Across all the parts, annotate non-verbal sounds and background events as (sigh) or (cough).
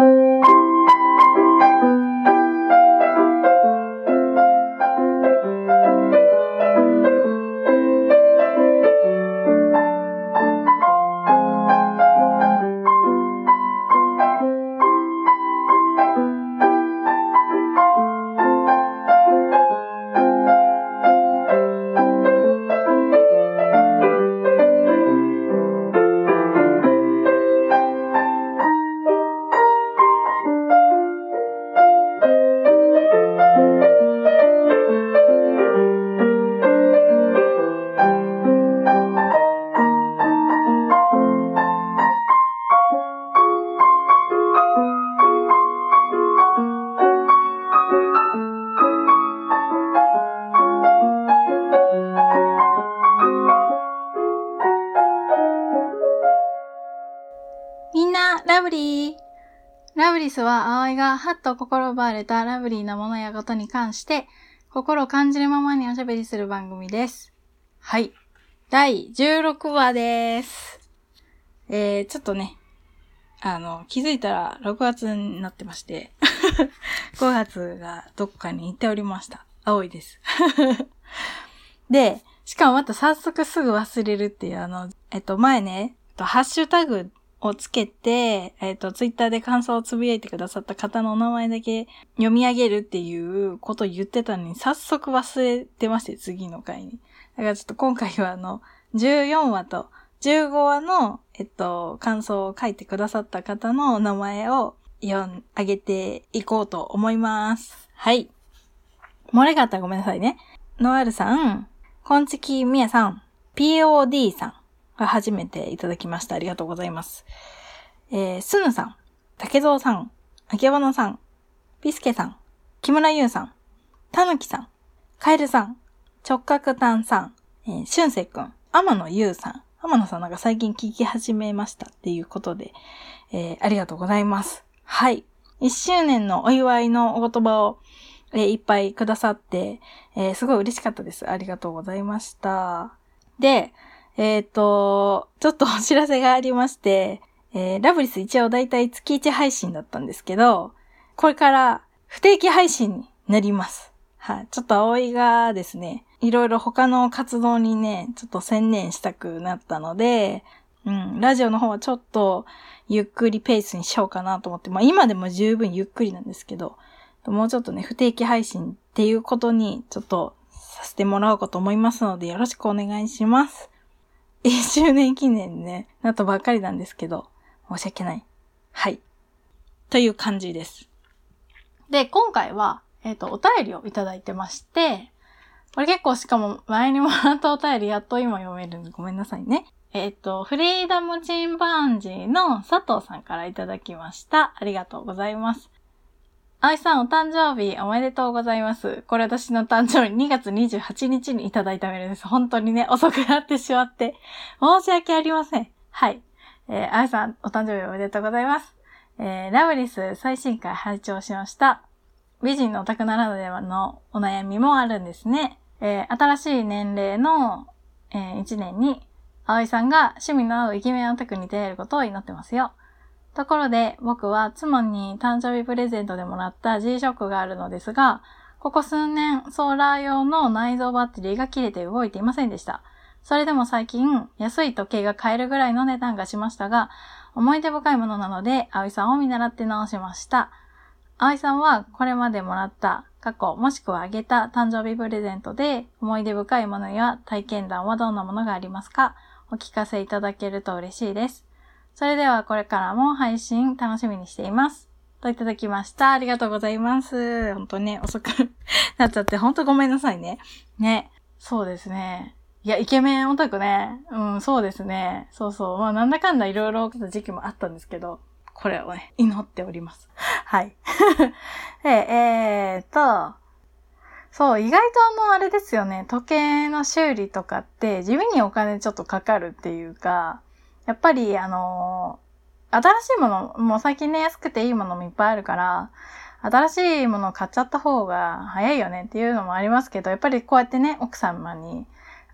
みブリーラブリスは葵がはっと心奪われたラブリーなものやことに関して、心を感じるままにおしゃべりする番組です。はい。第16話です。えー、ちょっとね、あの、気づいたら6月になってまして、(laughs) 5月がどっかに行っておりました。葵です。(laughs) で、しかもまた早速すぐ忘れるっていう、あの、えっと、前ね、ハッシュタグをつけて、えっ、と、ツイッターで感想をつぶやいてくださった方のお名前だけ読み上げるっていうことを言ってたのに、早速忘れてまして、次の回に。だからちょっと今回はあの、14話と15話の、えっと、感想を書いてくださった方のお名前を読ん、あげていこうと思います。はい。漏れがあったらごめんなさいね。ノアルさん、コンチキミヤさん、POD さん、が初めていただきました。ありがとうございます。えー、スヌさん、竹蔵さん、あけぼのさん、ビスケさん、木村優さん、たぬきさん、カエルさん、直角炭さん、えー、しゅんせいくん、天野優さん、天野さんなんか最近聞き始めましたっていうことで、えー、ありがとうございます。はい。一周年のお祝いのお言葉を、えーいっぱいくださって、えーすごい嬉しかったです。ありがとうございました。で、えっ、と、ちょっとお知らせがありまして、えーラブリス一応だいたい月1配信だったんですけど、これから不定期配信になります。はい。ちょっと葵がですね、いろいろ他の活動にね、ちょっと専念したくなったので、うん、ラジオの方はちょっとゆっくりペースにしようかなと思って、まあ今でも十分ゆっくりなんですけど、もうちょっとね、不定期配信っていうことにちょっとさせてもらおうかと思いますので、よろしくお願いします。1周年記念ね、なったばっかりなんですけど、申し訳ない。はい。という感じです。で、今回は、えっ、と、お便りをいただいてまして、これ結構しかも前にもらったお便りやっと今読めるんでごめんなさいね。えっ、と、フリーダムチンパンジーの佐藤さんからいただきました。ありがとうございます。あいさん、お誕生日おめでとうございます。これ私の誕生日2月28日にいただいたメールです。本当にね、遅くなってしまって、申し訳ありません。はい。えー、あいさん、お誕生日おめでとうございます。えー、ラブリス最新回拝聴しました。美人のオタクならではのお悩みもあるんですね。えー、新しい年齢の、えー、1年に、葵さんが趣味の合うイケメンオタクに出会えることを祈ってますよ。ところで、僕は妻に誕生日プレゼントでもらった G-SHOCK があるのですが、ここ数年、ソーラー用の内蔵バッテリーが切れて動いていませんでした。それでも最近、安い時計が買えるぐらいの値段がしましたが、思い出深いものなので、葵さんを見習って直しました。葵さんは、これまでもらった、過去、もしくはあげた誕生日プレゼントで、思い出深いものや体験談はどんなものがありますか？お聞かせいただけると嬉しいです。それではこれからも配信楽しみにしています。といただきました。ありがとうございます。本当ね、遅くなっちゃって、本当ごめんなさいね。ね。そうですね。いや、イケメンオタクね。うん、そうですね。そうそう。まあ、なんだかんだいろいろ起きた時期もあったんですけど、これをね、祈っております。はい。(laughs) で、えーっと、そう、意外とあの、あれですよね。時計の修理とかって、地味にお金ちょっとかかるっていうか、やっぱり、あの新しいもの、もう最近ね、安くていいものもいっぱいあるから、新しいものを買っちゃった方が早いよねっていうのもありますけど、やっぱりこうやってね、奥様に、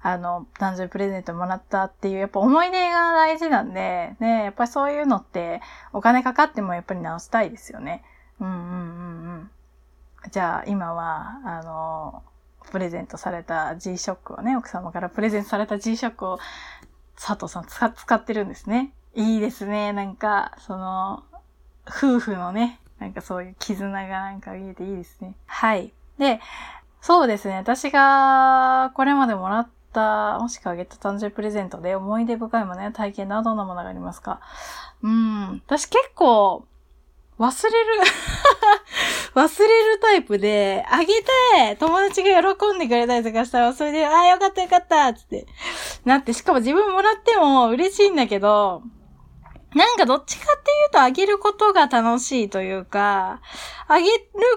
あの、誕生日プレゼントもらったっていう、やっぱ思い出が大事なんで、ね、やっぱりそういうのってお金かかってもやっぱり直したいですよね。うんうんうんうん。じゃあ今は、あの、プレゼントされた G-SHOCK をね、奥様からプレゼントされた G-SHOCK を佐藤さん使使ってるんですね。いいですね。なんか、その、夫婦のね、なんかそういう絆がなんか見えていいですね。はい。で、そうですね。私がこれまでもらった、もしくはあげた誕生日プレゼントで思い出深いものや体験などどんなものがありますか？うん。私結構、忘れる (laughs) 忘れるタイプで、あげて、友達が喜んでくれたりとかしたら、それで、ああ、よかったよかったつって、なって、しかも自分もらっても嬉しいんだけど、なんかどっちかっていうとあげることが楽しいというか、あげる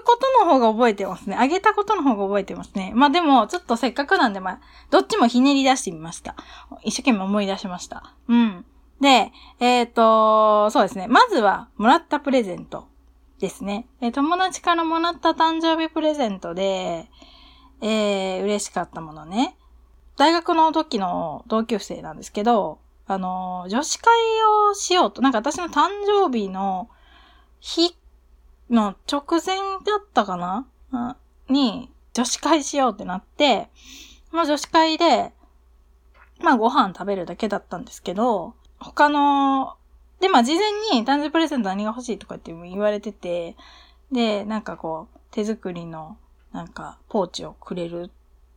ことの方が覚えてますね。あげたことの方が覚えてますね。まあでも、ちょっとせっかくなんで、まあ、どっちもひねり出してみました。一生懸命思い出しました。うん。で、えっ、ー、と、そうですね。まずは、もらったプレゼントですね。え友達からもらった誕生日プレゼントで、えー、嬉しかったものね。大学の時の同級生なんですけど、あの、女子会をしようと、なんか私の誕生日の日の直前だったかな？に、女子会しようってなって、まあ女子会で、まあご飯食べるだけだったんですけど、他の、で、まあ事前に誕生日プレゼント何が欲しいとかって言われてて、で、なんかこう、手作りの、なんか、ポーチをくれる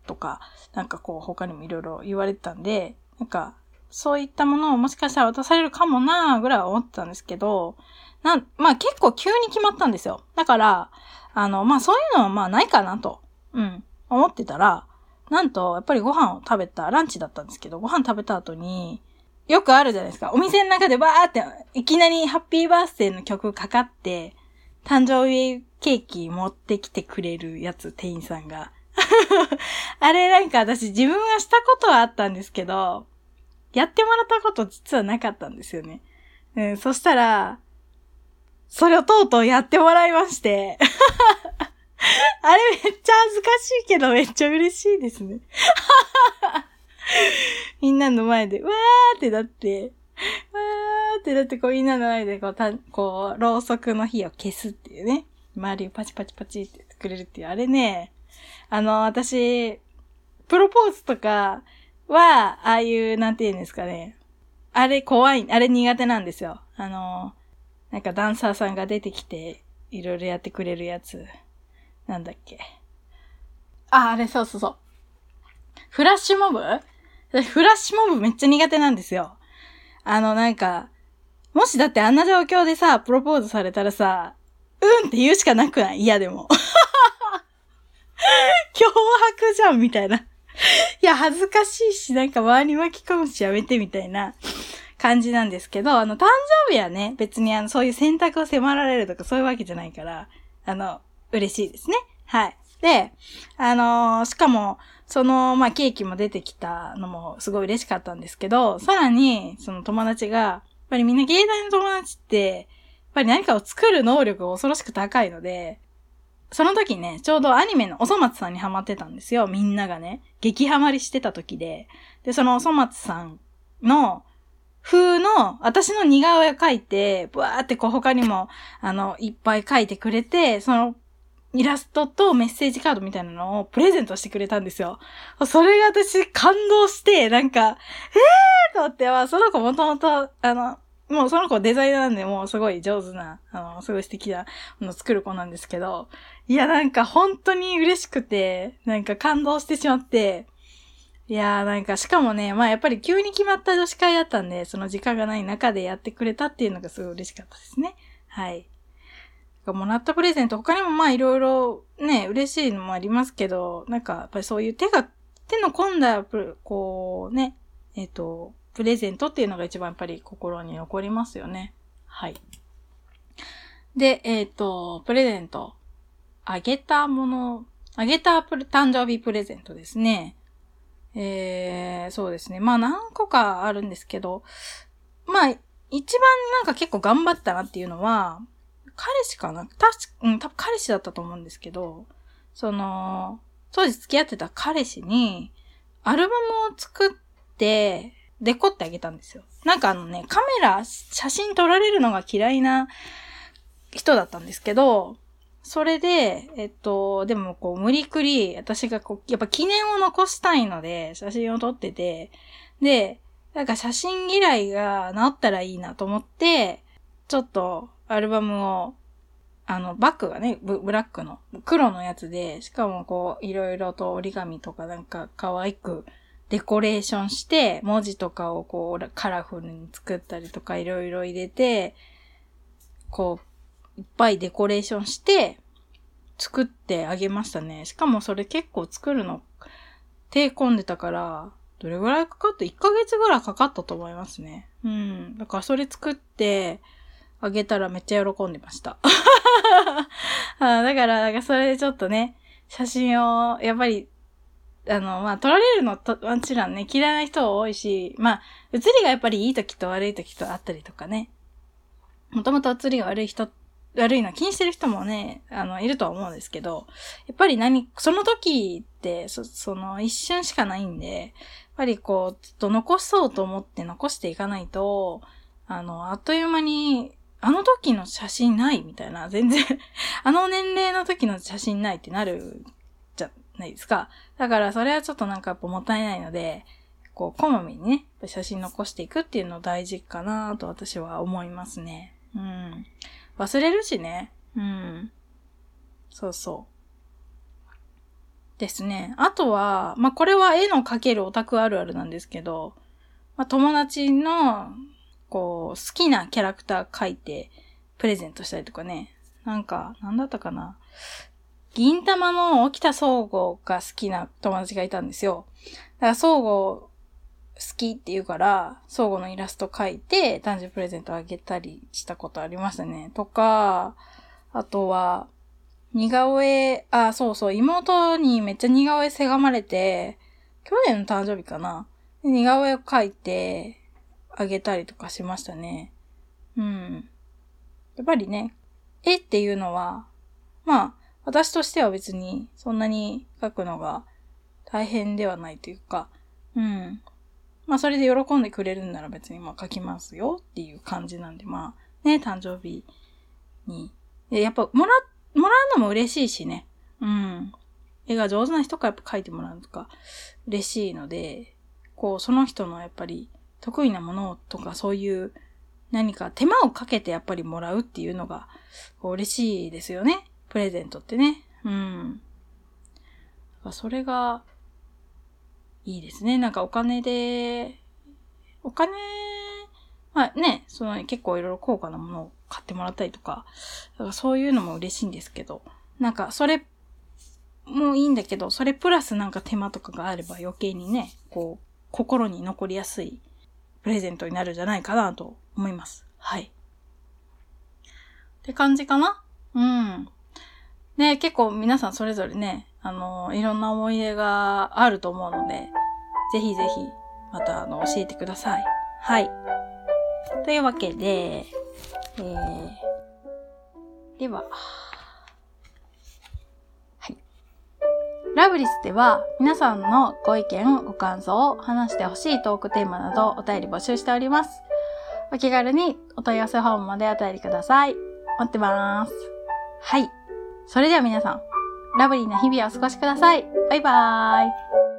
とか、なんかこう、他にもいろいろ言われてたんで、なんか、そういったものをもしかしたら渡されるかもなぐらいは思ってたんですけど、な、まあ結構急に決まったんですよ。だから、あの、まあそういうのはまあないかなと、うん、思ってたら、なんと、やっぱりご飯を食べた、ランチだったんですけど、ご飯食べた後に、よくあるじゃないですか。お店の中でバーって、いきなりハッピーバースデーの曲かかって、誕生日ケーキ持ってきてくれるやつ、店員さんが。(laughs) あれなんか私自分はしたことはあったんですけど、やってもらったこと実はなかったんですよね。うん、そしたら、それをとうとうやってもらいまして。(laughs) あれめっちゃ恥ずかしいけどめっちゃ嬉しいですね。(laughs) みんなの前で、わーってなって、わーってなってこうみんなの前でこう、たこう、ろうそくの火を消すっていうね。周りをパチパチパチってくれるっていう、あれね、あの、私、プロポーズとか、は、ああいう、なんて言うんですかね。あれ怖い、あれ苦手なんですよ。あの、なんかダンサーさんが出てきて、いろいろやってくれるやつ。なんだっけ。あ、あれそうそうそう。フラッシュモブ？フラッシュモブめっちゃ苦手なんですよ。あの、なんか、もしだってあんな状況でさ、プロポーズされたらさ、うんって言うしかなくない？嫌でも。脅迫じゃんみたいな。(laughs) いや、恥ずかしいし、なんか周り巻き込むしやめてみたいな感じなんですけど、あの、誕生日はね、別にあの、そういう選択を迫られるとかそういうわけじゃないから、あの、嬉しいですね。はい。で、あのー、しかも、その、まあ、ケーキも出てきたのもすごい嬉しかったんですけど、さらに、その友達が、やっぱりみんな芸大の友達って、やっぱり何かを作る能力が恐ろしく高いので、その時ね、ちょうどアニメのおそ松さんにハマってたんですよ。みんながね。激ハマりしてた時で。で、そのおそ松さんの風の私の似顔絵を描いて、ブワーってこう他にも、あの、いっぱい描いてくれて、そのイラストとメッセージカードみたいなのをプレゼントしてくれたんですよ。それが私感動して、なんか、えーと思って、は、その子もともと、あの、もうその子デザイナーなんで、もうすごい上手な、あの、すごい素敵なもの作る子なんですけど、いや、なんか本当に嬉しくて、なんか感動してしまって、いやなんかしかもね、まあやっぱり急に決まった女子会だったんで、その時間がない中でやってくれたっていうのがすごい嬉しかったですね。はい。もらったプレゼント、他にもまあいろいろね、嬉しいのもありますけど、なんかやっぱりそういう手が、手の込んだ、こうね、えっ、ー、と、プレゼントっていうのが一番やっぱり心に残りますよね。はい。で、えっ、ー、と、プレゼント。あげたもの、あげた誕生日プレゼントですね。えー、そうですね。まあ何個かあるんですけど、まあ、一番なんか結構頑張ったなっていうのは、彼氏かな？確か、うん、多分彼氏だったと思うんですけど、その、当時付き合ってた彼氏に、アルバムを作って、デコってあげたんですよ。なんかあのね、カメラ、写真撮られるのが嫌いな人だったんですけど、それで、えっと、でもこう、無理くり、私がこう、やっぱ記念を残したいので、写真を撮ってて、で、なんか写真嫌いが治ったらいいなと思って、ちょっとアルバムを、あの、バッグがね、ブラックの、黒のやつで、しかもこう、いろいろと折り紙とかなんか可愛くデコレーションして、文字とかをこう、カラフルに作ったりとかいろいろ入れて、こう、いっぱいデコレーションして、作ってあげましたね。しかもそれ結構作るの手込んでたから、どれぐらいかかった ?1 ヶ月ぐらいかかったと思いますね。うん。だからそれ作ってあげたらめっちゃ喜んでました。(laughs) あだから、なんかそれでちょっとね、写真を、やっぱり、あの、まあ、撮られるのと、もちろんね、嫌いな人多いし、まあ、写りがやっぱりいい時と悪い時とあったりとかね。もともと写りが悪い人、悪いの気にしてる人もね、あの、いるとは思うんですけど、やっぱり何、その時って、そ、その一瞬しかないんで、やっぱりこう、ずっと残そうと思って残していかないと、あの、あっという間に、あの時の写真ないみたいな、全然あの年齢の時の写真ないってなるないですか。だからそれはちょっとなんかやっぱもったいないので、こう、こまめにね、写真残していくっていうの大事かなと私は思いますね。うん。忘れるしね。うん。そうそう。ですね。あとは、まあ、これは絵の描けるオタクあるあるなんですけど、まあ、友達の、こう、好きなキャラクター描いて、プレゼントしたりとかね。なんか、なんだったかな。銀玉の沖田総合が好きな友達がいたんですよ。だから総合好きって言うから、総合のイラスト描いて、誕生日プレゼントあげたりしたことありましたね。とか、あとは、似顔絵、あ、そうそう、妹にめっちゃ似顔絵せがまれて、去年の誕生日かな。似顔絵を描いてあげたりとかしましたね。うん。やっぱりね、絵っていうのは、まあ、私としては別にそんなに描くのが大変ではないというか、うん。まあそれで喜んでくれるんなら別にまあ描きますよっていう感じなんで、まあね、誕生日に。やっぱもら、もらうのも嬉しいしね。うん。絵が上手な人からやっぱ描いてもらうとか嬉しいので、こうその人のやっぱり得意なものとかそういう何か手間をかけてやっぱりもらうっていうのが嬉しいですよね。プレゼントってね。うん。それがいいですね。なんかお金で、お金、まあね、その結構いろいろ高価なものを買ってもらったりとか、だからそういうのも嬉しいんですけど、なんかそれもいいんだけど、それプラスなんか手間とかがあれば余計にね、こう、心に残りやすいプレゼントになるんじゃないかなと思います。はい。って感じかな？うん。ね、結構皆さんそれぞれね、あの、いろんな思い出があると思うので、ぜひぜひ、また、あの、教えてください。はい。というわけで、えー、では、はい。ラブリスでは、皆さんのご意見、ご感想を、話してほしいトークテーマなどお便り募集しております。お気軽にお問い合わせフォームまでお便りください。待ってます。はい。それでは皆さん、ラブリーな日々をお過ごしください。バイバーイ。